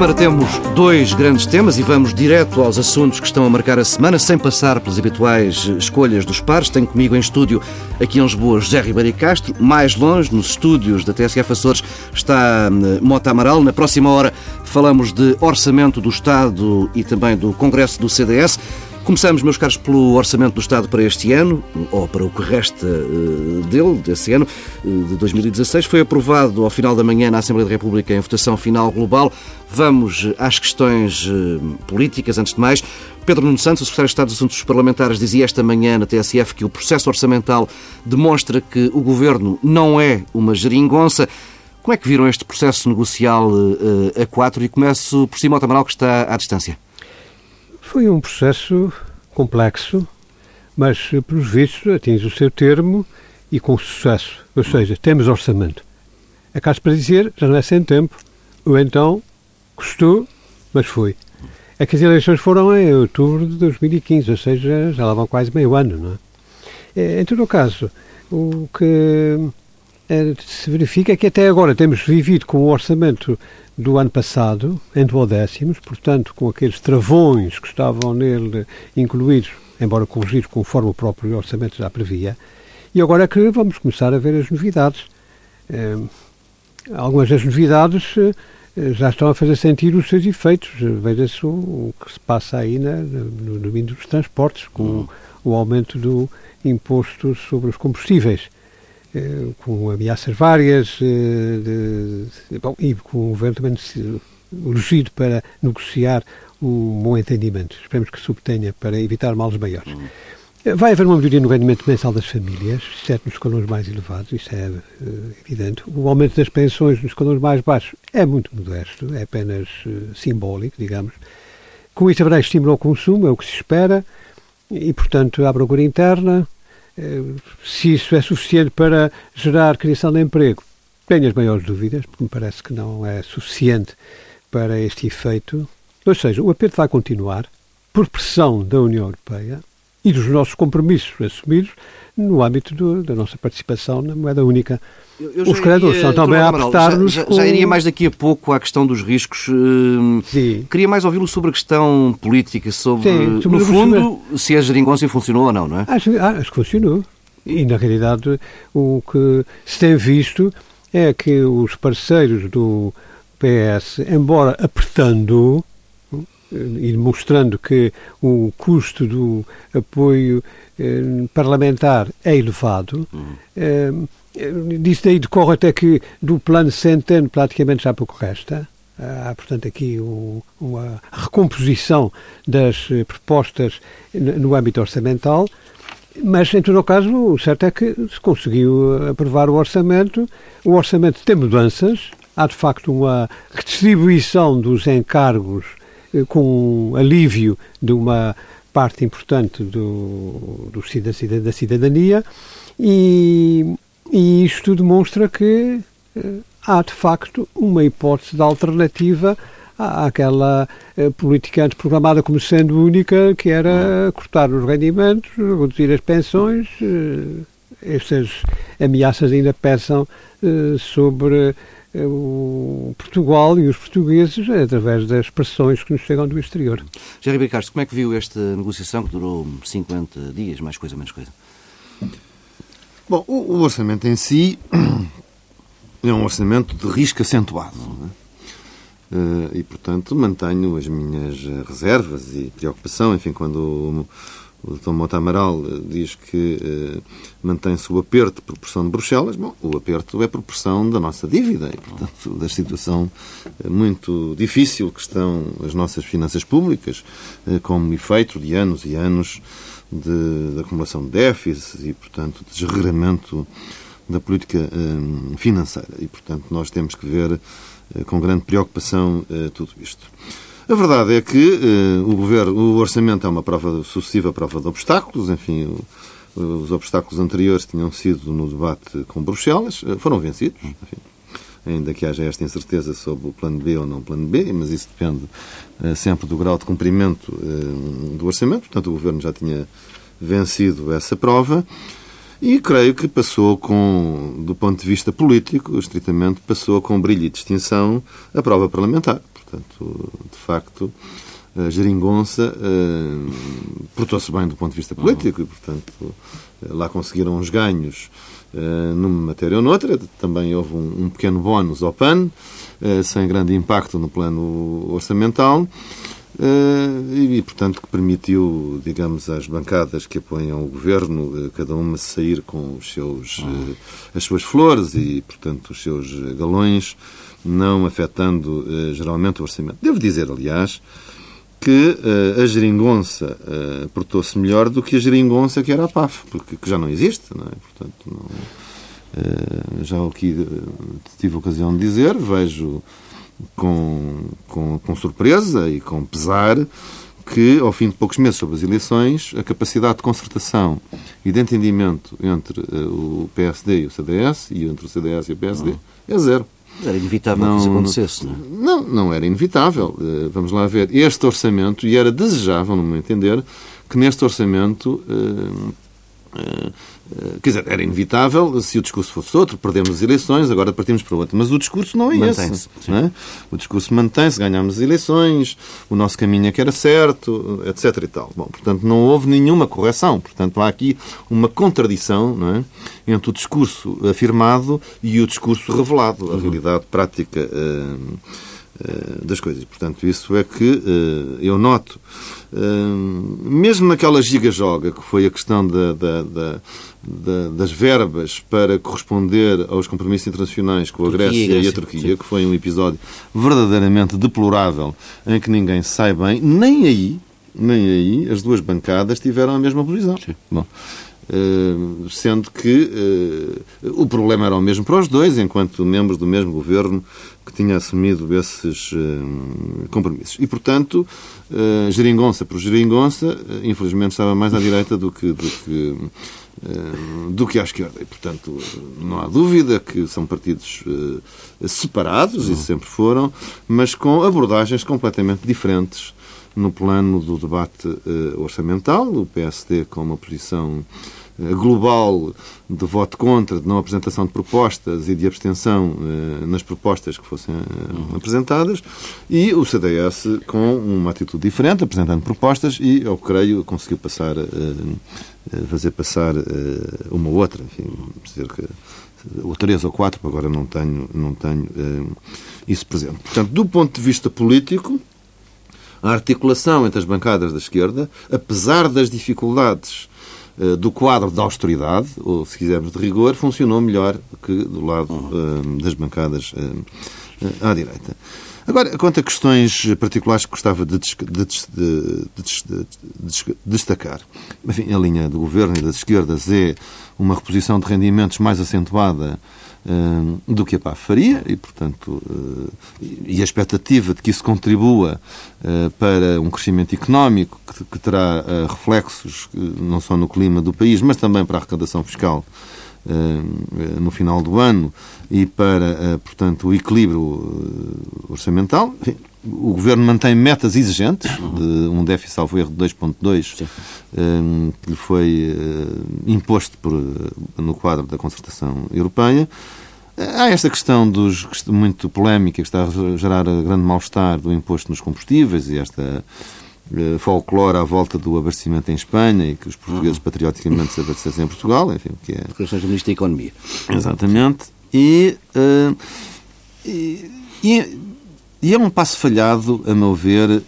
semana temos dois grandes temas e vamos direto aos assuntos que estão a marcar a semana, sem passar pelas habituais escolhas dos pares. Tenho comigo em estúdio, aqui em Lisboa, José Ribeiro Castro. Mais longe, nos estúdios da TSF Açores, está hum, Mota Amaral. Na próxima hora falamos de orçamento do Estado e também do Congresso do CDS. Começamos, meus caros, pelo Orçamento do Estado para este ano, ou para o que resta uh, dele, desse ano, uh, de 2016. Foi aprovado ao final da manhã na Assembleia da República em votação final global. Vamos uh, às questões políticas, antes de mais. Pedro Nuno Santos, o Secretário de Estado dos Assuntos Parlamentares, dizia esta manhã na TSF que o processo orçamental demonstra que o Governo não é uma geringonça. Como é que viram este processo negocial a quatro? E começo por Simão Tamaral, que está à distância. Foi um processo complexo, mas, pelos vistos, atinge o seu termo e com sucesso. Ou seja, temos orçamento. Acaso para dizer, já não é sem tempo, ou então custou, mas foi. É que as eleições foram em outubro de 2015, ou seja, já lá vão quase meio ano, não é? é em todo o caso, o que é, se verifica é que até agora temos vivido com o orçamento do ano passado, em duodécimos, portanto, com aqueles travões que estavam nele incluídos, embora corrigidos conforme o próprio orçamento já previa, e agora é que vamos começar a ver as novidades. Eh, algumas das novidades eh, já estão a fazer sentir os seus efeitos. Veja-se o, o, que se passa aí na, no domínio dos transportes, com uhum. o aumento do imposto sobre os combustíveis. Eh, com ameaças várias eh, de, de, bom, e com o governo também urgido para negociar um bom entendimento. Esperemos que se obtenha para evitar males maiores. Uhum. Eh, vai haver uma melhoria no rendimento mensal das famílias, exceto nos escalões mais elevados, isso é uh, evidente. O aumento das pensões nos escalões mais baixos é muito modesto, é apenas uh, simbólico, digamos. Com isso haverá estímulo ao consumo, é o que se espera, e, portanto, à procura interna, se isso é suficiente para gerar criação de emprego, tenho as maiores dúvidas, porque me parece que não é suficiente para este efeito. Ou seja, o aperto vai continuar por pressão da União Europeia e dos nossos compromissos assumidos no âmbito do, da nossa participação na moeda única. Eu, eu Os credores estão também a apertar-nos. Já, já, já, iria mais daqui a pouco à questão dos riscos. Hum, Sim. Queria mais ouvi-lo sobre a questão política, sobre, Sim, sobre no fundo, se a geringonça funcionou ou não, não é? Acho, ah, acho que funcionou. E, na realidade, o que se tem visto é que os parceiros do PS, embora apertando, e mostrando que o custo do apoio eh, parlamentar é elevado. Uhum. Eh, disso daí decorre até que do plano centeno praticamente já pouco resta. Há, portanto, aqui um, uma recomposição das eh, propostas no, âmbito orçamental. Mas, em todo o caso, o certo é que se conseguiu aprovar o orçamento. O orçamento tem mudanças. Há, de facto, uma redistribuição dos encargos eh, com alívio de uma parte importante do, do da cidadania e, e isto demonstra que eh, há de facto uma hipótese de alternativa àquela eh, política antes programada como sendo única, que era cortar os rendimentos, reduzir as pensões. Estas ameaças ainda pesam sobre o Portugal e os portugueses através das pressões que nos chegam do exterior. Jerry Ricardo, como é que viu esta negociação que durou 50 dias, mais coisa, menos coisa? Bom, o, o orçamento em si é um orçamento de risco acentuado. É? Uh, e, portanto, mantenho as minhas reservas e preocupação, enfim, quando o Dr. Mota Amaral eh, diz que eh, mantém-se o aperto por pressão de Bruxelas. Bom, o aperto é por pressão da nossa dívida e, portanto, da situação eh, muito difícil que estão as nossas finanças públicas, eh, como efeito de anos e anos de, de acumulação de déficits e, portanto, de desregramento da política eh, financeira. E, portanto, nós temos que ver eh, com grande preocupação tudo isto. A verdade é que uh, o, governo, o orçamento é uma prova sucessiva prova de obstáculos, enfim, o, os obstáculos anteriores tinham sido no debate com Bruxelas, uh, foram vencidos, enfim, ainda que haja esta incerteza sobre o plano B ou não plano B, mas isso depende uh, sempre do grau de cumprimento do orçamento, portanto o governo já tinha vencido essa prova. E creio que passou com, do ponto de vista político, estritamente, passou com brilho e distinção a prova parlamentar. Portanto, de facto, a geringonça uh, portou-se bem do ponto de vista político e, portanto, lá conseguiram uns ganhos uh, numa matéria ou noutra. Também houve um, um pequeno bónus ao PAN, uh, sem grande impacto no plano orçamental. Uh, e, portanto, que permitiu, digamos, às bancadas que apoiam o governo, cada uma sair com os seus, uh, as suas flores e, portanto, os seus galões, não afetando geralmente o orçamento. Devo dizer, aliás, que a geringonça portou-se melhor do que a geringonça que era a PAF, porque que já não existe, não é? Portanto, não, já aqui tive ocasião de dizer, vejo com, com, com surpresa e com pesar que, ao fim de poucos meses sobre as eleições, a capacidade de concertação e de entendimento entre uh, o PSD e o CDS, e entre o CDS e o PSD, é zero. Era inevitável não, que isso acontecesse, não é? Não, não era inevitável. Uh, vamos lá ver. Este orçamento, e era desejável, no meu entender, que neste orçamento Uh, quer dizer, era inevitável se o discurso fosse outro, perdemos as eleições, agora partimos para outro. Mas o discurso não é esse. Não é? O discurso mantém-se, ganhamos as eleições, o nosso caminho é que era certo, etc. e tal. Bom, portanto, não houve nenhuma correção. Portanto, há aqui uma contradição não é? entre o discurso afirmado e o discurso revelado, a uhum. realidade prática uh, das coisas. Portanto, isso é que eu noto mesmo naquela giga-joga, que foi a questão da, da, da, das verbas para corresponder aos compromissos internacionais com a Grécia, Grécia e a Turquia, sim. que foi um episódio verdadeiramente deplorável, em que ninguém sai bem, nem aí, nem aí as duas bancadas tiveram a mesma posição. Sim. Bom, sendo que uh, o problema era o mesmo para os dois, enquanto membros do mesmo governo que tinha assumido esses uh, compromissos. E, portanto, geringonça por geringonça, infelizmente estava mais à direita do que, do que, do que à esquerda. E, portanto, não há dúvida que são partidos separados, e sempre foram, mas com abordagens completamente diferentes no plano do debate orçamental. O PSD com uma posição eh, global de voto contra, de não apresentação de propostas e de abstenção eh, nas propostas que fossem eh, apresentadas, e o CDS com uma atitude diferente, apresentando propostas e, eu creio, conseguiu passar, fazer passar uma ou outra, enfim, cerca ou três ou quatro, agora não tenho, não tenho isso presente. Portanto, do ponto de vista político, a articulação entre as bancadas da esquerda, apesar das dificuldades eh, do quadro da austeridade, ou se quisermos de rigor, funcionou melhor que do lado uh, das bancadas uh, à direita. Agora, quanto a questões particulares que gostava de, de, de, de, destacar. Enfim, a linha do governo e das esquerdas é uma reposição de rendimentos mais acentuada do que a PAF faria e, portanto, uh, e a expectativa de que isso contribua uh, para um crescimento económico que terá reflexos não só no clima do país, mas também para a arrecadação fiscal no final do ano e para, portanto, o equilíbrio orçamental. Enfim, o Governo mantém metas exigentes, de um déficit salvo erro de 2,2, que lhe foi imposto por, no quadro da concertação europeia. Há esta questão dos, muito polémica que está a gerar grande mal-estar do imposto nos combustíveis e esta folclore à volta do abastecimento em Espanha e que os portugueses uhum. patrioticamente se abastecem em Portugal, enfim, que é... Declarações do Ministro da Economia. Exatamente. E, uh, e, e, é um passo falhado, a meu ver, uh,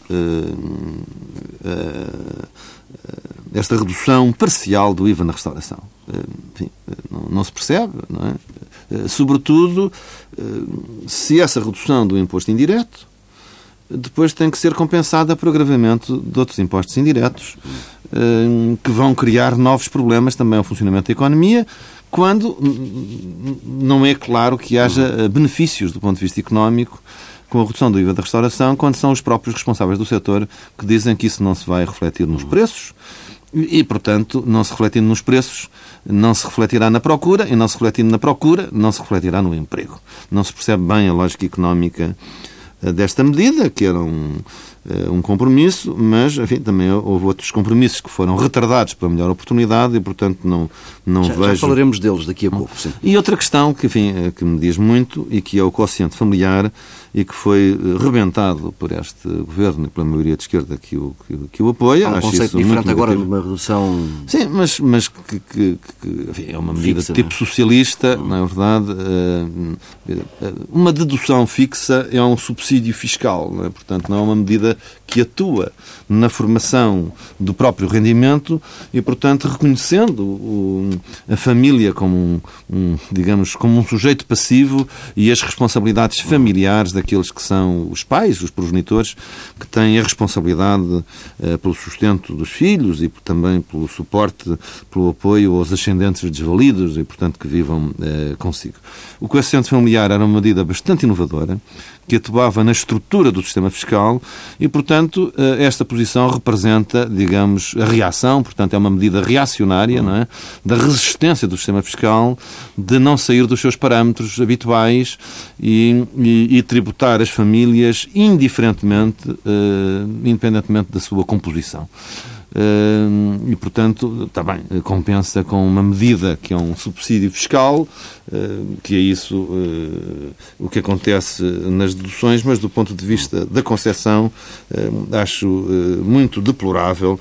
esta redução parcial do IVA na restauração. Enfim, não, não se percebe, não é? Eh, sobretudo eh, se essa redução do imposto indireto depois tem que ser compensada por agravamento de outros impostos indiretos eh, que vão criar novos problemas também ao funcionamento da economia, quando não é claro que haja benefícios do ponto de vista económico com a redução do IVA da restauração, quando são os próprios responsáveis do setor que dizem que isso não se vai refletir nos preços e, portanto, não se refletindo nos preços, não se refletirá na procura, e não se refletindo na procura, não se refletirá no emprego. Não se percebe bem a lógica económica eh, desta medida, que era um, eh, um compromisso, mas enfim, também houve outros compromissos que foram retardados pela melhor oportunidade e, portanto, não, não já, vejo. Já falaremos deles daqui a pouco. Sim. E outra questão que, enfim, eh, que me diz muito e que é o quociente familiar e que foi eh, rebentado por este governo e pela maioria de esquerda que o, que, que o apoia. Há um conceito diferente agora negativo. numa redução. Sim, mas, mas que, que- que, enfim, é uma medida Fixa, de tipo não é? socialista, na verdade. eh, eh, Uma dedução fixa é um subsídio fiscal, não é? portanto, não é uma medida que atua na formação do próprio rendimento e, portanto, reconhecendo o- a família como um, um, digamos, como um sujeito passivo e as responsabilidades familiares daqueles que são os pais, os progenitores, que têm a responsabilidade eh, pelo sustento dos filhos e também pelo suporte, pelo apoio aos ascendentes desvalidos e, portanto, que vivam eh, consigo. O coeficiente familiar era uma medida bastante inovadora, que atuava na estrutura do sistema fiscal e, portanto, eh, esta posição representa, digamos, a reação, portanto, é uma medida reacionária, não é? Da resistência do sistema fiscal de não sair dos seus parâmetros habituais e, e- e tributar as famílias indiferentemente, eh, independentemente da sua composição. E, portanto, também eh, compensa com uma medida que é um subsídio fiscal, que é isso eh, o que acontece nas deduções, mas do ponto de vista da concepção, eh, acho eh, muito deplorável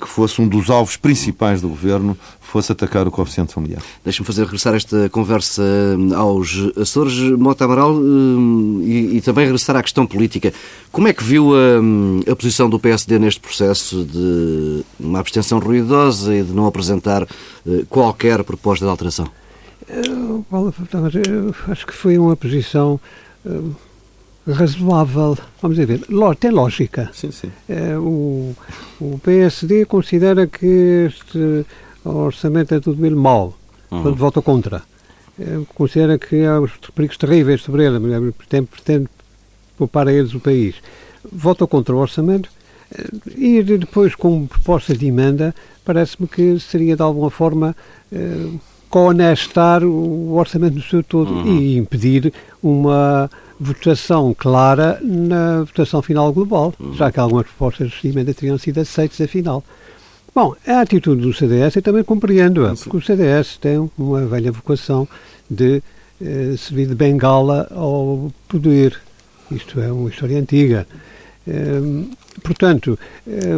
que fosse um dos alvos principais do governo fosse atacar o coeficiente familiar. Deixa-me fazer regressar esta conversa hum, aos Açores. Mota Amaral, hum, e, e também regressar à questão política. Como é que viu hum, a, posição do PSD neste processo de uma abstenção ruidosa e de não apresentar eh, qualquer proposta de alteração? Eu, Paulo, acho que foi uma posição eh, razoável. Vamos ver, tem lógica. Sim, sim. Eh, o, o PSD considera que este orçamento é tudo ele mau, portanto vota contra. Eh, considera que há os perigos terríveis sobre ele, mas pretende, pretende poupar a eles o país. Vota contra o orçamento eh, e depois com propostas de emenda, parece-me que seria de alguma forma eh, conestar o orçamento no seu todo e impedir uma votação clara na votação final global, já que algumas propostas de emenda teriam sido aceitas afinal. Bom, a atitude do CDS eu também compreendo-a, porque o CDS tem uma velha vocação de eh, servir de bengala ao poder. Isto é uma história antiga. Eh, portanto, eh,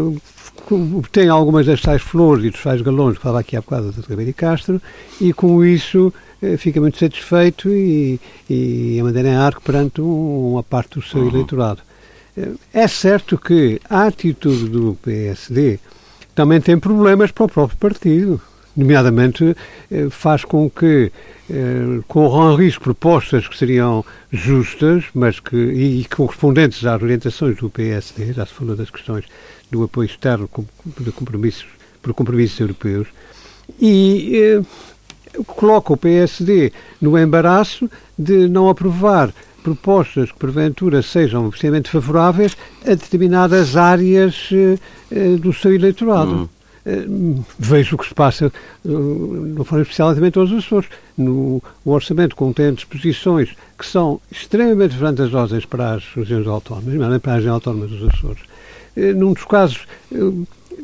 tem algumas das tais flores e dos tais galões que falava aqui há bocado da Ribeiro Castro e com isso fica muito satisfeito e, e a maneira em arco perante um- uma parte do seu eleitorado. Eh, É certo que a atitude do PSD também tem problemas para o próprio partido. Nomeadamente, eh, faz com que eh, corram risco propostas que seriam justas, mas que, e, correspondentes às orientações do PSD, já se falou das questões do apoio externo de compromissos, por compromissos europeus, e eh, coloca o PSD no embaraço de não aprovar propostas que porventura sejam extremamente favoráveis a determinadas áreas eh, do seu eleitorado. Eh, vejo o que se passa, eh, não foram especialmente aos Açores. No, o orçamento contém disposições que são extremamente vantajosas para as regiões autónomas, não é para a região autónoma dos Açores. Num dos casos,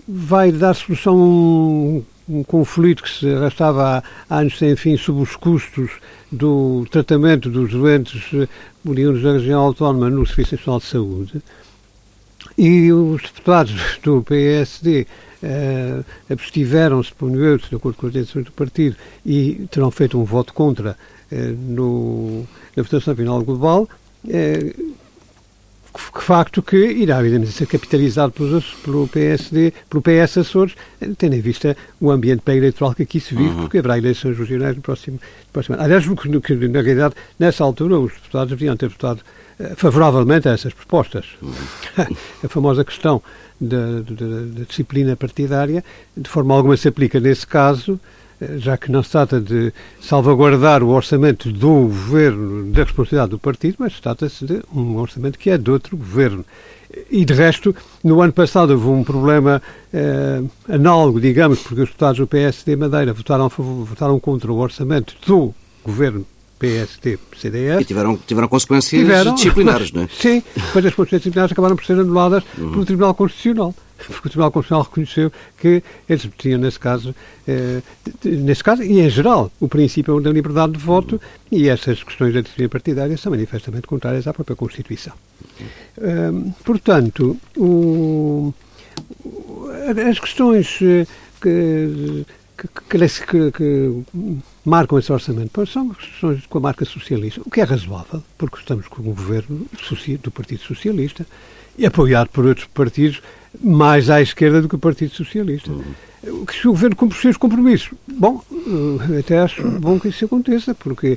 vai dar solução um, conflito que se arrastava há, anos sem fim sobre os custos do tratamento dos doentes eh, oriundos da região autónoma no Serviço Nacional de Saúde. E os deputados do PSD eh, abstiveram-se, eu, de acordo com as intenções do partido, e terão feito um voto contra eh, no, na votação final global. que facto que irá, evidentemente, ser capitalizado pelos, pelo PSD, pelo PS Açores, tendo em vista o ambiente pré-eleitoral que aqui se vive, porque haverá eleições regionais no próximo, no próximo ano. Aliás, que, na realidade, nessa altura, os deputados deviam ter votado eh, favoravelmente a essas propostas. a famosa questão da, da- da disciplina partidária, de forma alguma se aplica nesse caso, já que não se trata de salvaguardar o orçamento do governo, da responsabilidade do partido, mas trata-se de um orçamento que é de outro governo. E, de resto, no ano passado houve um problema eh, análogo, digamos, porque os deputados do PSD Madeira votaram, votaram contra o orçamento do governo PSD, CDS. E tiveram, tiveram consequências tiveram, disciplinares, não é? Sim, mas as consequências disciplinares acabaram por ser anuladas uhum. pelo Tribunal Constitucional. Porque o Tribunal Constitucional reconheceu que eles tinham, nesse caso, eh, nesse caso e em geral, o princípio da liberdade de voto uhum. e essas questões da disciplina partidária são manifestamente contrárias à própria Constituição. Uhum. portanto, o, as questões eh, que que, que, que, marcam esse orçamento são questões com a marca socialista, o que é razoável, porque estamos com um governo do Partido Socialista e apoiado por outros partidos mais à esquerda do que o Partido Socialista. Uhum. Que se o governo cumpre os seus compromissos. Bom, eh, até acho bom que isso aconteça, porque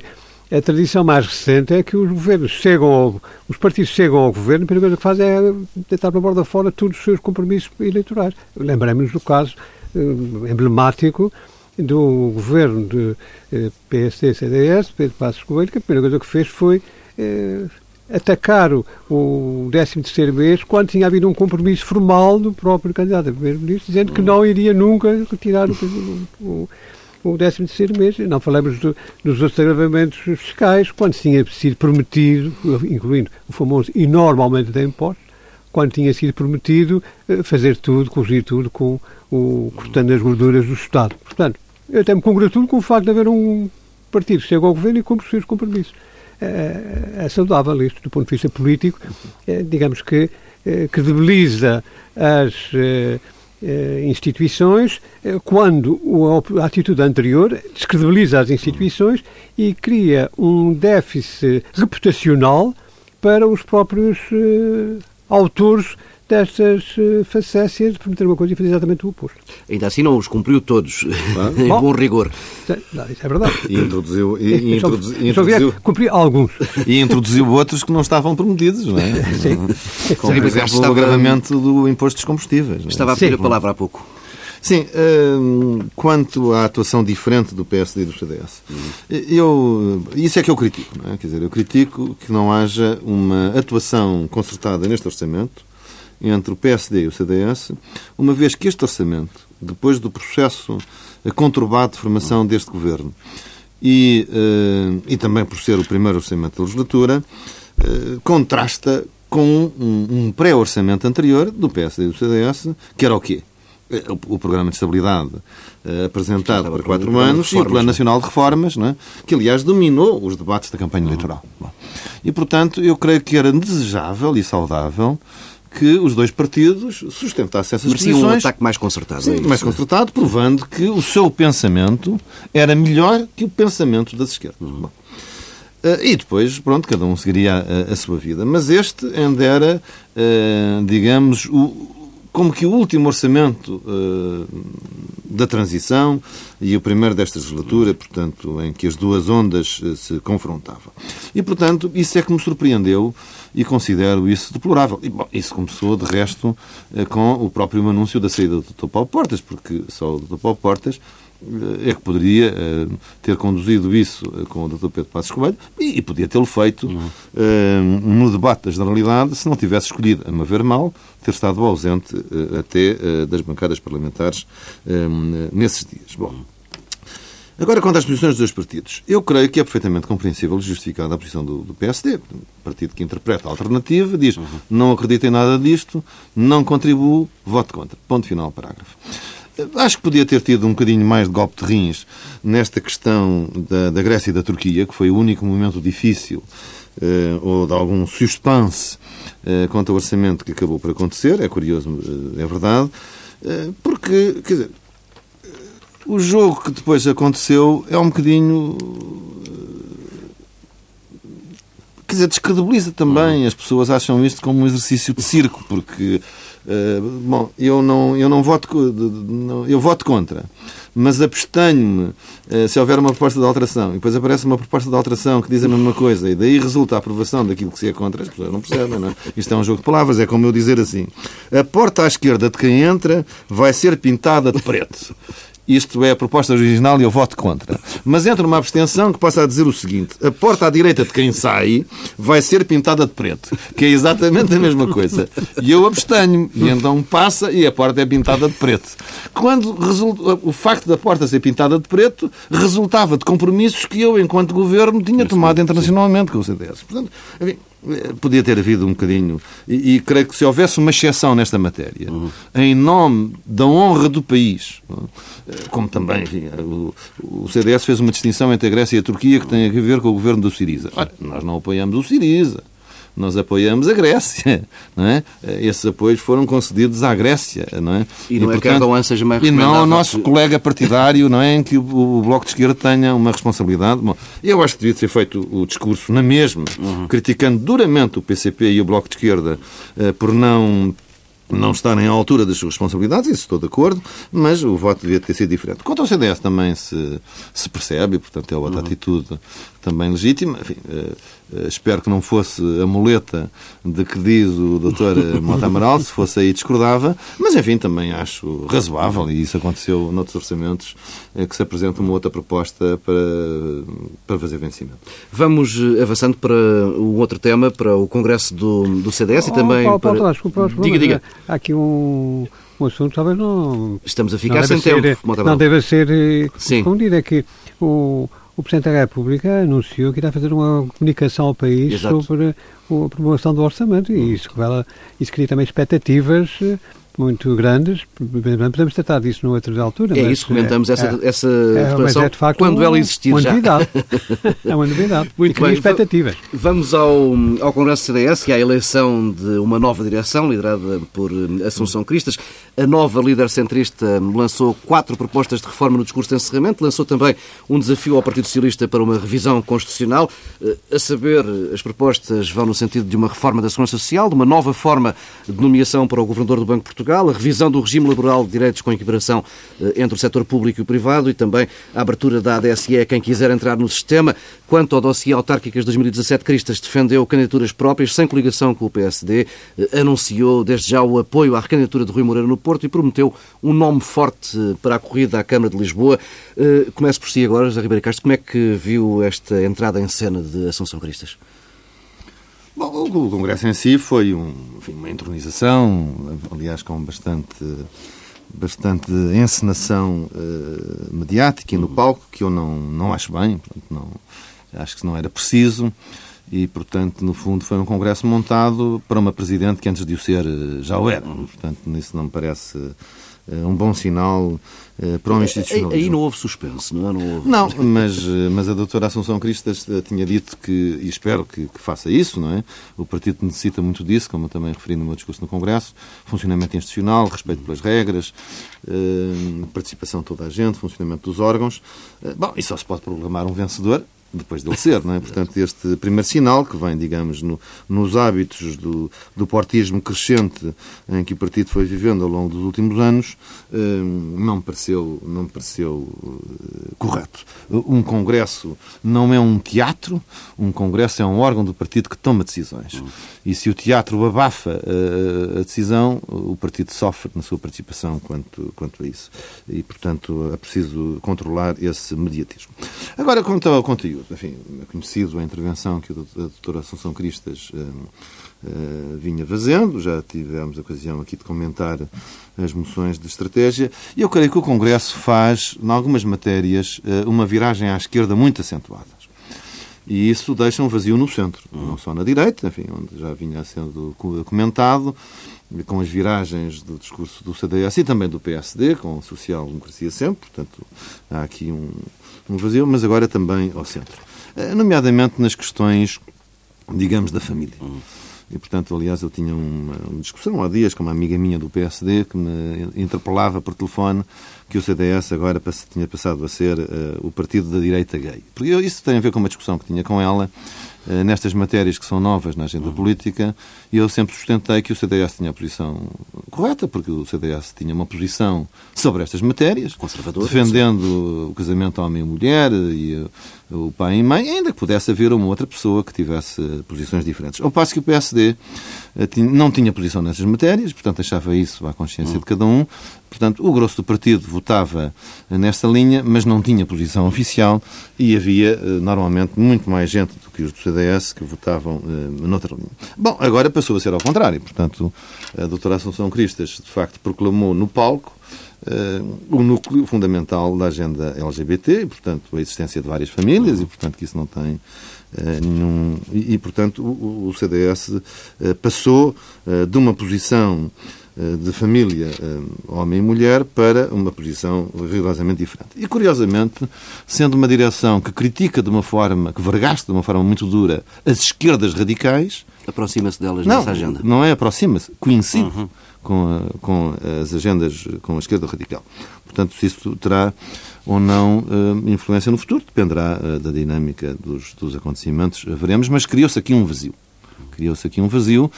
a tradição mais recente é que os governos chegam ao, os partidos chegam ao governo e a primeira coisa que fazem é tentar para a borda fora todos os seus compromissos eleitorais. Lembremos do caso eh, emblemático do governo de eh, PSD-CDS, Pedro Passos Coelho, que a primeira coisa que fez foi eh, atacar o, o 13º mês quando tinha havido um compromisso formal do próprio candidato a primeiro-ministro, dizendo que não iria nunca retirar o, o, o 13º mês. Não falamos do, dos outros agravamentos fiscais, quando tinha sido prometido, incluindo o famoso enorme aumento de impostos, quando tinha sido prometido fazer tudo, corrigir tudo com o, cortando as gorduras do Estado. Portanto, eu até me congratulo com o facto de haver um partido que chega ao governo e cumpre os seus compromissos. É, é saudável isto do ponto de vista político. É, digamos que é, credibiliza as é, é, instituições quando a atitude anterior descredibiliza as instituições e cria um déficit reputacional para os próprios autores destas uh, facécias de prometer uma coisa e fazer exatamente o oposto. Ainda assim não os cumpriu todos, ah. em bom, bom rigor. Não, isso é verdade. E introduziu... E, e introduziu, só, introduziu cumprir alguns. E introduziu outros que não estavam prometidos, não é? Sim. Como, por exemplo, estava... o agravamento do imposto dos combustíveis. É? Estava a pedir a palavra há pouco. Sim, hum, quanto à atuação diferente do PSD e do CDS, eu, isso é que eu critico, não é? Quer dizer, eu critico que não haja uma atuação concertada neste orçamento entre o PSD e o CDS, uma vez que este orçamento, depois do processo conturbado de formação deste governo, e, uh, e também por ser o primeiro orçamento da legislatura, uh, contrasta com um, um pré-orçamento anterior do PSD e do CDS, que era o quê? Eh, o, programa de estabilidade uh, apresentado para quatro anos e o Plano Nacional de Reformas, é? que aliás dominou os debates da campanha eleitoral. E, portanto, eu creio que era desejável e saudável que os dois partidos sustentassem essas Mereciam posições. um ataque mais concertado. Sim, é mais concertado, provando que o seu pensamento era melhor que o pensamento das esquerdas. Uhum. E depois, pronto, cada um seguiria a, a sua vida. Mas este ainda era, uh, digamos, o, como que o último orçamento uh, da transição e o primeiro desta legislatura, portanto, em que as duas ondas uh, se confrontavam. E, portanto, isso é que me surpreendeu e considero isso deplorável. E, bom, isso começou, de resto, uh, com o próprio anúncio da saída do Dr. Paulo Portas, porque só o Dr. Paulo Portas é que poderia uh, ter conduzido isso com o Dr. Pedro Passos Coelho e, e podia tê-lo feito uh, no debate da generalidade se não tivesse escolhido, a me ver mal, ter estado ausente uh, até das bancadas parlamentares nesses dias. Bom, Agora, quanto às posições dos dois partidos, eu creio que é perfeitamente compreensível e justificada a posição do, do PSD, partido que interpreta a alternativa, diz uhum. não acredito em nada disto, não contribuo, voto contra. Ponto final, parágrafo. Acho que podia ter tido um bocadinho mais de golpe de rins nesta questão da, da Grécia e da Turquia, que foi o único momento difícil eh, ou de algum suspense eh, quanto ao orçamento que acabou por acontecer. É curioso, eh, é verdade. Eh, porque, quer dizer, o jogo que depois aconteceu é um bocadinho. Eh, quer dizer, descredibiliza também. Uhum. As pessoas acham isto como um exercício de circo, porque bom, eu não, eu não voto, eu voto contra, mas abstenho-me uh, se houver uma proposta de alteração e depois aparece uma proposta de alteração que diz a mesma coisa e daí resulta a aprovação daquilo que se é contra, as pessoas não percebem, não é? Isto é um jogo de palavras, é como eu dizer assim: a porta à esquerda de quem entra vai ser pintada de preto. Isto é a proposta original e eu voto contra. Mas entra uma abstenção que possa dizer o seguinte: a porta à direita de quem sai vai ser pintada de preto, que é exatamente a mesma coisa. E eu abstenho, e então passa e a porta é pintada de preto. Quando resulta, o facto da porta ser pintada de preto resultava de compromissos que eu, enquanto governo, tinha tomado internacionalmente com o CDS. Portanto, enfim, Podia ter havido um bocadinho. E, e, creio que se houvesse uma exceção nesta matéria, uhum. em nome da honra do país, como também enfim, o, o, CDS fez uma distinção entre a Grécia e a Turquia que tem a ver com o governo do Siriza. Ora, nós não apoiamos o Siriza nós apoiamos a Grécia. Não é? Esses apoios foram concedidos à Grécia. Não é? E não e, é portanto, que Erdogan seja mais E não ao nosso colega partidário não é, em que o, o, Bloco de Esquerda tenha uma responsabilidade. Bom, eu acho que devia ser feito o discurso na mesma, uhum. criticando duramente o PCP e o Bloco de Esquerda eh, por não não estarem à altura das suas responsabilidades, isso estou de acordo, mas o voto devia ter sido diferente. Quanto ao CDS também se, se percebe, portanto é outra uhum. atitude também legítima. Enfim, uh, espero que não fosse a muleta de que diz o Dr. Mota Amaral, se fosse aí discordava, mas enfim, também acho razoável, e isso aconteceu noutros orçamentos, uh, que se apresenta uma outra proposta para, para fazer vencimento. Vamos avançando para o outro tema, para o Congresso do, do CDS oh, e também. Paulo, para... Paulo, desculpa, diga, diga. Há aqui um um assunto talvez não. Estamos a ficar sem tempo. não deve ser Sim. confundido. É que o, o Presidente da República anunciou que irá fazer uma comunicação ao país Exato. sobre a promoção do orçamento e isso, revela, isso cria também expectativas eh, muito grandes. Podemos tratar disso noutra altura. É isso, comentamos é, essa, é, essa é, declaração é de facto quando um, ela existir uma já. Novidade. é uma novidade. Muito bem. expectativas. Vamos ao, ao Congresso CDS, que é a eleição de uma nova direção, liderada por eh, Assunção Cristas. A nova líder centrista lançou quatro propostas de reforma no discurso de encerramento, lançou também um desafio ao Partido Socialista para uma revisão constitucional. Eh, a saber, as propostas vão no sentido de uma reforma da Segurança Social, de uma nova forma de nomeação para o Governador do Banco Portugal Portugal, a revisão do regime laboral de direitos com equiparação eh, entre o setor público e o privado e também a abertura da ADSE a quem quiser entrar no sistema. Quanto ao dossiê autárquicas 2017, Cristas defendeu candidaturas próprias, sem coligação com o PSD, eh, anunciou desde já o apoio à recandidatura de Rui Moreira no Porto e prometeu um nome forte eh, para a corrida à Câmara de Lisboa. Começo por si agora, José Ribeiro Castro, como é que viu esta entrada em cena de Assunção Cristas? Bom, o Congresso em si foi um, enfim, uma entronização, aliás, com bastante, bastante encenação uh, mediática e no palco, que eu não, não acho bem, portanto, não, acho que não era preciso. E, portanto, no fundo, foi um congresso montado para uma presidente que antes de o ser eh, já o era. Portanto, nisso não me parece eh, um bom sinal eh, para o institucionalismo. Aí não houve suspense, não é? Não, houve... não mas, eh, mas a doutora Assunção Cristas tinha dito que, e espero que, que, faça isso, não é? O partido necessita muito disso, como eu também referi no meu discurso no Congresso, funcionamento institucional, respeito pelas regras, participação de toda a gente, funcionamento dos órgãos. Bom, e só se pode proclamar um vencedor depois dele ser, não é? Portanto, este primeiro sinal, que vem, digamos, no, nos hábitos do, do portismo crescente em que o partido foi vivendo ao longo dos últimos anos, eh, não me pareceu, não pareceu eh, correto. Um congresso não é um teatro, um congresso é um órgão do partido que toma decisões. E se o teatro abafa a, a decisão, o partido sofre na sua participação quanto, quanto a isso. E, portanto, é preciso controlar esse mediatismo. Agora, quanto ao conteúdo enfim, conhecido a intervenção que a doutora Assunção Cristas uh, uh, vinha fazendo, já tivemos a ocasião aqui de comentar as moções de estratégia, e eu creio que o Congresso faz, em algumas matérias, uh, uma viragem à esquerda muito acentuada. E isso deixa um vazio no centro, não só na direita, enfim, onde já vinha sendo comentado, com as viragens do discurso do CDS e também do PSD, com a social-democracia sempre, portanto, há aqui um, um vazio, mas agora também ao centro. Eh, nomeadamente nas questões, digamos, da família. E, portanto, aliás, eu tinha uma, discussão há dias com uma amiga minha do PSD que me interpelava por telefone que o CDS agora tinha passado a ser uh, o partido da direita gay. Porque isso tem a ver com uma discussão que tinha com ela nestas matérias que são novas na agenda política, e eu sempre sustentei que o CDS tinha a posição correta, porque o CDS tinha uma posição sobre estas matérias, defendendo sim. o casamento homem e mulher e o pai e mãe, ainda que pudesse haver uma outra pessoa que tivesse posições diferentes. Ao passo que o PSD eh, não tinha posição nessas matérias, portanto deixava isso à consciência de cada um. Portanto, o grosso do partido votava nesta linha, mas não tinha posição oficial e havia eh, normalmente muito mais gente do que os do CDS que votavam uh, noutra linha. Bom, agora passou a ser ao contrário. Portanto, a doutora Assunção Cristas, de facto, proclamou no palco uh, o núcleo fundamental da agenda LGBT, e, portanto, a existência de várias famílias, e, portanto, que isso não tem nenhum. E, portanto, o, o CDS uh, passou de uma posição de família homem e mulher para uma posição rigorosamente diferente. E, curiosamente, sendo uma direção que critica de uma forma, que vergaste de uma forma muito dura as esquerdas radicais. Aproxima-se delas não, nessa agenda. Não é aproxima-se, coincide. Uhum com, a, com as agendas com a esquerda radical. Portanto, se isso terá ou não uh, influência no futuro, dependerá uh, da dinâmica dos, dos acontecimentos, veremos, mas criou-se aqui um vazio. Criou-se aqui um vazio.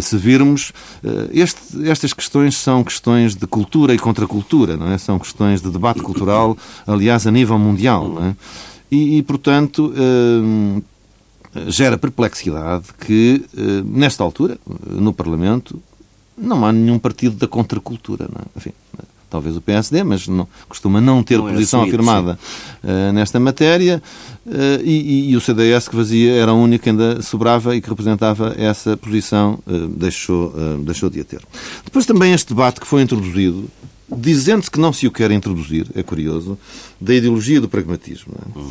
Se virmos, uh, este, estas questões são questões de cultura e contracultura, não é? São questões de debate cultural, aliás, a nível mundial, não é? E, e portanto, gera perplexidade que, nesta altura, no Parlamento, não há nenhum partido da contracultura. Não é? Enfim, talvez o PSD, mas não, costuma não ter não posição assumido, afirmada uh, nesta matéria, uh, e, e, o CDS que fazia era o único que ainda sobrava e que representava essa posição, uh, deixou, deixou de a ter. Depois também este debate que foi introduzido, dizendo-se que não se o quer introduzir, é curioso, da ideologia do pragmatismo. É? Hum.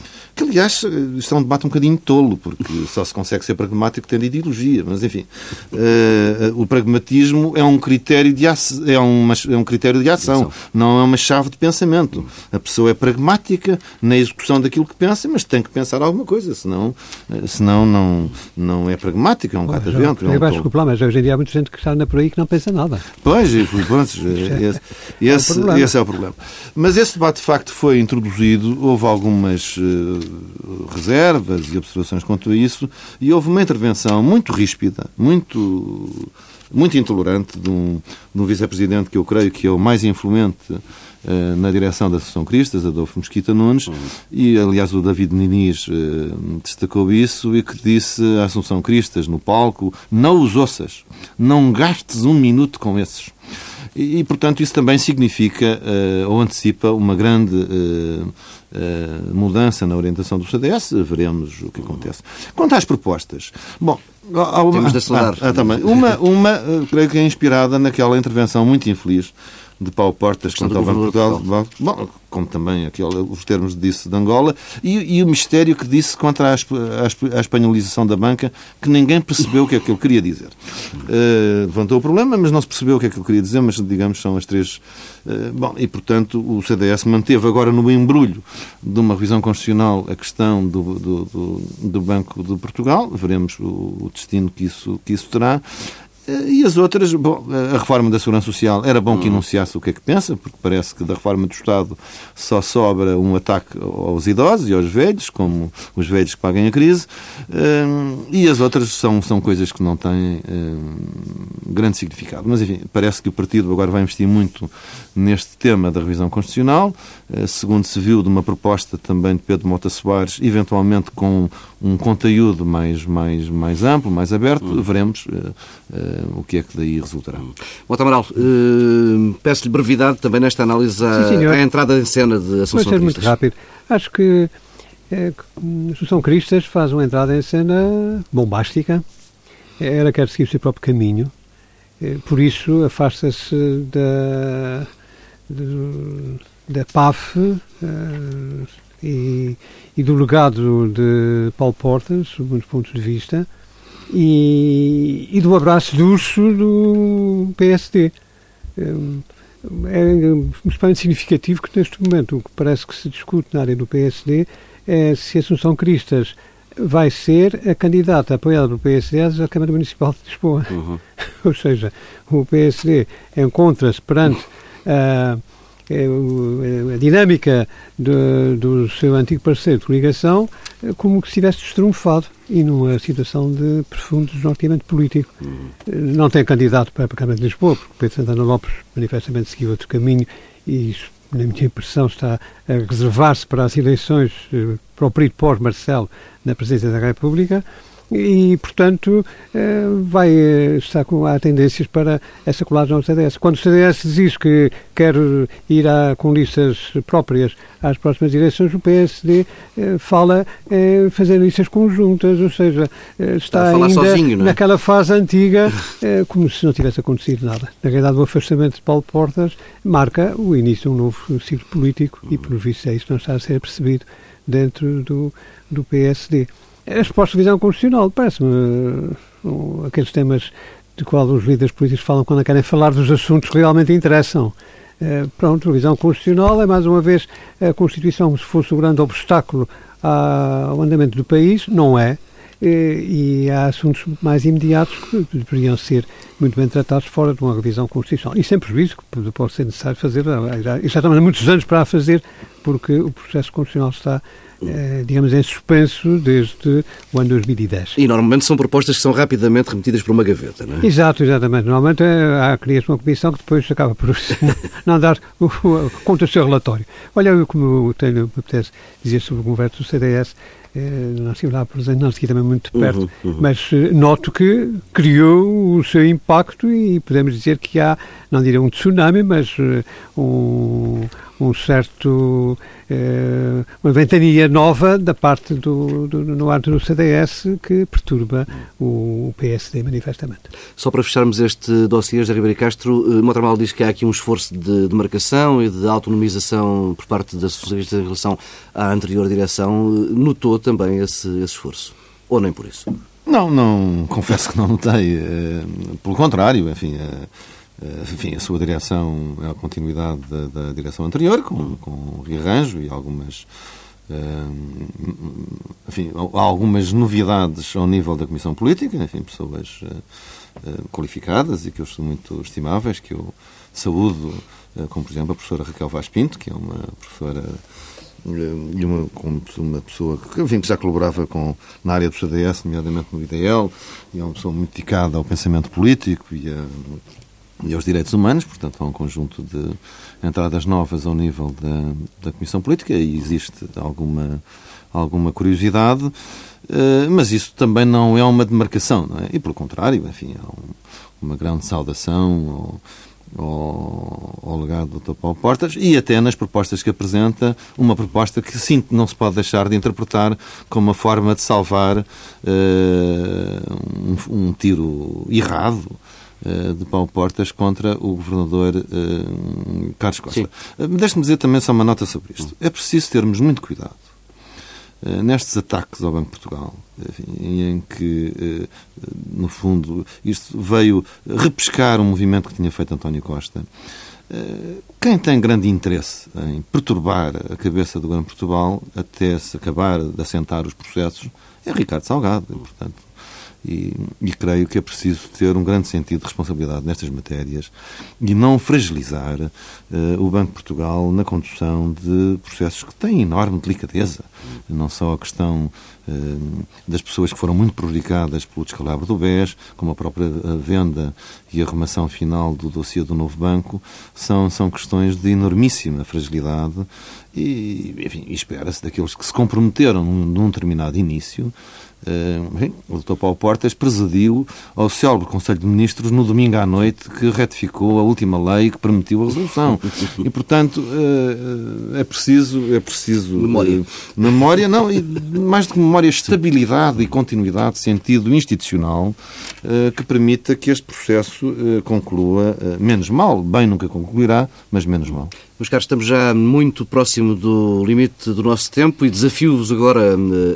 Aliás, isto é um debate um bocadinho tolo, porque só se consegue ser pragmático tendo ideologia. Mas, enfim, uh, o pragmatismo é um critério de, é uma, é um critério de ação, não é uma chave de pensamento. A pessoa é pragmática na execução daquilo que pensa, mas tem que pensar alguma coisa, senão, eh, senão não, não é pragmática, é um gato vento. É um eu acho que o problema é hoje em dia há muita gente que está por aí que não pensa nada. Pois, e, pronto, esse, esse, é esse é o problema. Mas esse debate, de facto, foi introduzido houve algumas reservas e observações quanto a isso, e houve uma intervenção muito ríspida, muito, muito intolerante de um, um vice-presidente que eu creio que é o mais influente uh, na direção da Associação Cristas, Adolfo Mosquita Nunes, uhum. e aliás o David Niniz uh, destacou isso e que disse à Assunção Cristas no palco: não os ouças, não gastes um minuto com esses. E, portanto, isso também significa uh, ou antecipa uma grande uh, uh, mudança na orientação do CDS. Veremos o que acontece. Quanto às propostas, bom, há uma, Temos de acelerar. Ah, ah, também. Uma, uma creio que é inspirada naquela intervenção muito infeliz de Paulo Portas ao Banco de Portugal, bom, como também aquele, os termos disse de Angola, e, e, o mistério que disse contra a, a, a, espanholização da banca, que ninguém percebeu o que é que ele queria dizer. Uh, levantou o problema, mas não se percebeu o que é que ele queria dizer, mas digamos são as três. Uh, bom, e portanto o CDS manteve agora no embrulho de uma revisão constitucional a questão do, do, do, do Banco de Portugal, veremos o, o destino que isso, que isso terá. E as outras, bom, a reforma da Segurança Social era bom que hum. enunciasse o que é que pensa, porque parece que da reforma do Estado só sobra um ataque aos idosos e aos velhos, como os velhos que paguem a crise, hum, e as outras são, são coisas que não têm grande significado. Mas, enfim, parece que o partido agora vai investir muito neste tema da revisão constitucional, eh, segundo se viu de uma proposta também de Pedro Mota Soares, eventualmente com um conteúdo mais, mais, mais amplo, mais aberto, veremos uh, uh, o que é que daí resultará. Mota Amaral, uh, peço-lhe brevidade também nesta análise à, Sim, à entrada em cena de Assunção Vou ser muito rápido. Acho que é, Assunção Cristas faz uma entrada em cena bombástica. Ela quer seguir o seu próprio caminho. Por isso afasta-se da, da PAF e, e do legado de Paulo Portas, sob muitos pontos de vista, e, e do abraço de urso do PSD. É especialmente significativo que neste momento o que parece que se discute na área do PSD é se Assunção Cristas vai ser a candidata apoiada pelo PSD à Câmara Municipal de Lisboa. Uhum. Ou seja, o PSD encontra-se perante uh, a dinâmica do, do seu antigo parceiro de coligação como que se tivesse destrunfado e numa situação de profundo desnorteamento político. Uhum. Não tem candidato para a Câmara de Lisboa, porque Pedro Santana Lopes manifestamente seguiu outro caminho e isso, na minha impressão, está a reservar-se para as eleições para o período pós-Marcelo na presidência da República e, portanto, eh, vai eh, estar com há tendências para essa colagem ao CDS. Quando o CDS diz que quer ir a, com listas próprias às próximas eleições, o PSD eh, fala em fazer listas conjuntas, ou seja, está, ainda sozinho, é? naquela fase antiga, como se não tivesse acontecido nada. Na realidade, o afastamento de Paulo Portas marca o início de um novo ciclo político e, por visto, é isso que não está a ser percebido dentro do, do PSD. A resposta de visão constitucional parece-me aqueles temas de qual os líderes políticos falam quando querem falar dos assuntos que realmente interessam. Uh, pronto, a visão constitucional é mais uma vez a Constituição se fosse o grande obstáculo ao andamento do país, não é. E, e há assuntos mais imediatos que deveriam ser muito bem tratados fora de uma revisão constitucional. E sem prejuízo que pode ser necessário fazer, já, já estamos há muitos anos para a fazer, porque o processo constitucional está digamos, em suspenso desde o ano 2010. E normalmente são propostas que são rapidamente remetidas para uma gaveta, não é? Exato, exatamente. Normalmente eh, há cria uma comissão que depois acaba por não dar conta do seu relatório. Olha, como tenho, me apetece dizer sobre o governo do CDS, eh, não estive lá presente, não estive também muito perto, uhum, uhum. mas noto que criou o seu impacto e podemos dizer que há, não diria um tsunami, mas um, um certo eh, uma ventania nova da parte do, do, no âmbito do CDS que perturba o PSD manifestamente. Só para fecharmos este dossiê, José Ribeiro Castro, uh, Motramal diz que há aqui um esforço de demarcação e de autonomização por parte da socialista em relação à anterior direção. Notou também esse, esse esforço? Ou nem por isso? Não, não, confesso que não notei. Eh, pelo contrário, enfim, eh, enfim, a sua direção é a continuidade da, da direção anterior, com, com rearranjo e algumas eh, enfim, algumas novidades ao nível da Comissão Política, enfim, pessoas eh, qualificadas e que eu sou muito estimáveis, que eu saúdo, como por exemplo a professora Raquel Vaz Pinto, que é uma professora e uma, uma pessoa que, enfim, que já colaborava com, na área do CDS, nomeadamente no IDL, e é uma pessoa muito dedicada ao pensamento político e a e aos direitos humanos, portanto, há um conjunto de entradas novas ao nível da, da Comissão Política e existe alguma, alguma curiosidade, eh, mas isso também não é uma demarcação, não é? E, pelo contrário, enfim, há um, uma grande saudação ao, ao, ao legado do Dr. Paulo Portas e até nas propostas que apresenta, uma proposta que sim não se pode deixar de interpretar como uma forma de salvar uh, um, um tiro errado de Paulo Portas contra o governador uh, Carlos Costa. Uh, Deixe-me dizer também só uma nota sobre isto. É preciso termos muito cuidado nestes ataques ao Banco de Portugal, em que, no fundo, isto veio repescar um movimento que tinha feito António Costa. Quem tem grande interesse em perturbar a cabeça do Banco de Portugal até se acabar de assentar os processos é Ricardo Salgado. E, portanto, e, e, creio que é preciso ter um grande sentido de responsabilidade nestas matérias e não fragilizar uh, o Banco de Portugal na condução de processos que têm enorme delicadeza. Não só a questão uh, das pessoas que foram muito prejudicadas pelo descalabro do BES, como a própria venda e arrumação final do dossiê do novo banco, são, são questões de enormíssima fragilidade e, enfim, espera-se daqueles que se comprometeram num, num determinado início Uh, o Dr. Paulo Portas presidiu ao célebre Conselho de Ministros no domingo à noite que retificou a última lei que permitiu a resolução. E, portanto, uh, é preciso... É preciso memória. Memória, não, e mais do que memória, estabilidade e continuidade, sentido institucional, que permita que este processo conclua menos mal. Bem nunca concluirá, mas menos mal. Meus caros, estamos já muito próximo do limite do nosso tempo e desafio-vos agora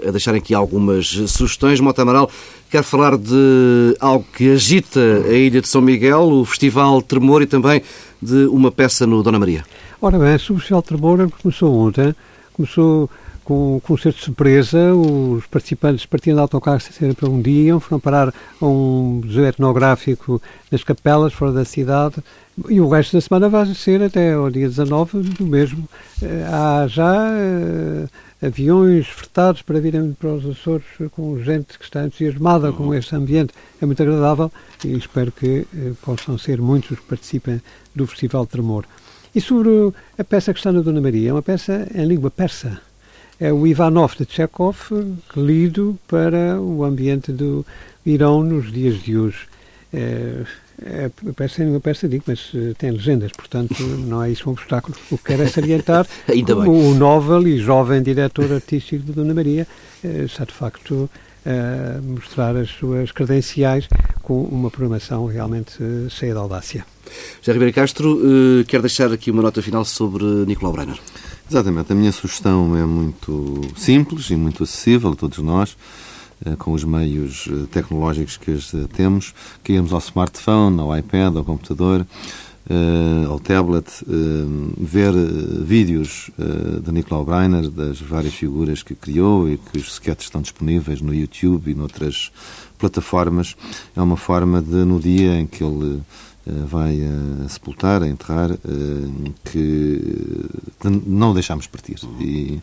a deixarem aqui algumas sugestões. Mota Amaral quer falar de algo que agita a Ilha de São Miguel, o Festival Tremor e também de uma peça no Dona Maria. Ora bem, o Festival Tremor começou ontem começou com, um certo de surpresa, os participantes partiam de autocarro para um dia, foram parar a um museu etnográfico nas capelas, fora da cidade, e o resto da semana vai ser até ao dia 19 do mesmo. Eh, há já uh, aviões fretados para virem para os Açores com gente que está entusiasmada com uhum. este ambiente. É muito agradável e espero que uh, possam ser muitos os que participem do Festival de Tremor. E sobre a peça que está na Dona Maria, é uma peça em língua persa é o Ivanov de Chekhov, lido para o ambiente do Irão nos dias de hoje. É, é, parece uma peça, digo, mas eh, tem legendas, portanto não é isso um obstáculo. O que quero é salientar Ainda como bem. o novel e jovem diretor artístico de Dona Maria eh, está de facto a mostrar as suas credenciais com uma programação realmente eh, cheia de audácia. José Ribeiro Castro, quer deixar aqui uma nota final sobre Nicolau Breiner? Exatamente. A minha sugestão é muito simples e muito acessível a todos nós, eh, com os meios eh, tecnológicos que hoje eh, temos, que íamos ao smartphone, ao iPad, ao computador, ao tablet, ver vídeos de Nicolau Breiner, das várias figuras que criou e que os sketches estão disponíveis no YouTube e noutras plataformas. É uma forma de, no dia em que ele eh, vai a sepultar, a enterrar, eh, que não deixámos partir. E,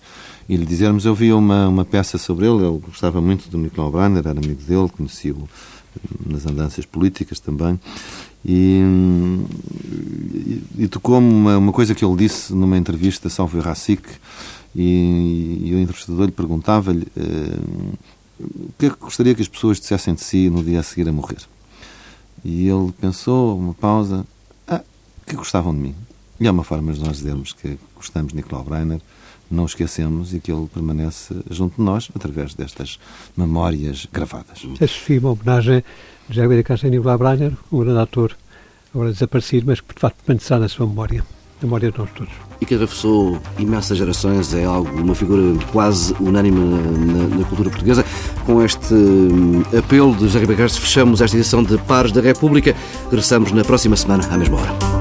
e lhe dizermos, eu vi uma, uma peça sobre ele, ele gostava muito do Nicolau Brander, era amigo dele, conhecia-o nas andanças políticas também, e, e, e tocou-me uma, uma, coisa que ele disse numa entrevista a Salve Racic, e, e, o entrevistador lhe perguntava-lhe o que é que gostaria que as pessoas dissessem de si no dia a seguir a morrer. E ele pensou, uma pausa, ah, que gostavam de mim. E é uma forma de nós dizermos que gostamos de Nicolau Breiner, não esquecemos e que ele permanece junto de nós através destas memórias gravadas. Esta uma homenagem de de Castro Nicolau Breiner, um grande ator, agora desaparecido, mas que de facto permanecerá na sua memória, na memória de nós todos. E que atravessou imensas gerações, é algo, uma figura quase unânime na, na cultura portuguesa. Com este hum, apelo de José Ribeiro fechamos esta edição de Pares da República. Regressamos na próxima semana, à mesma hora.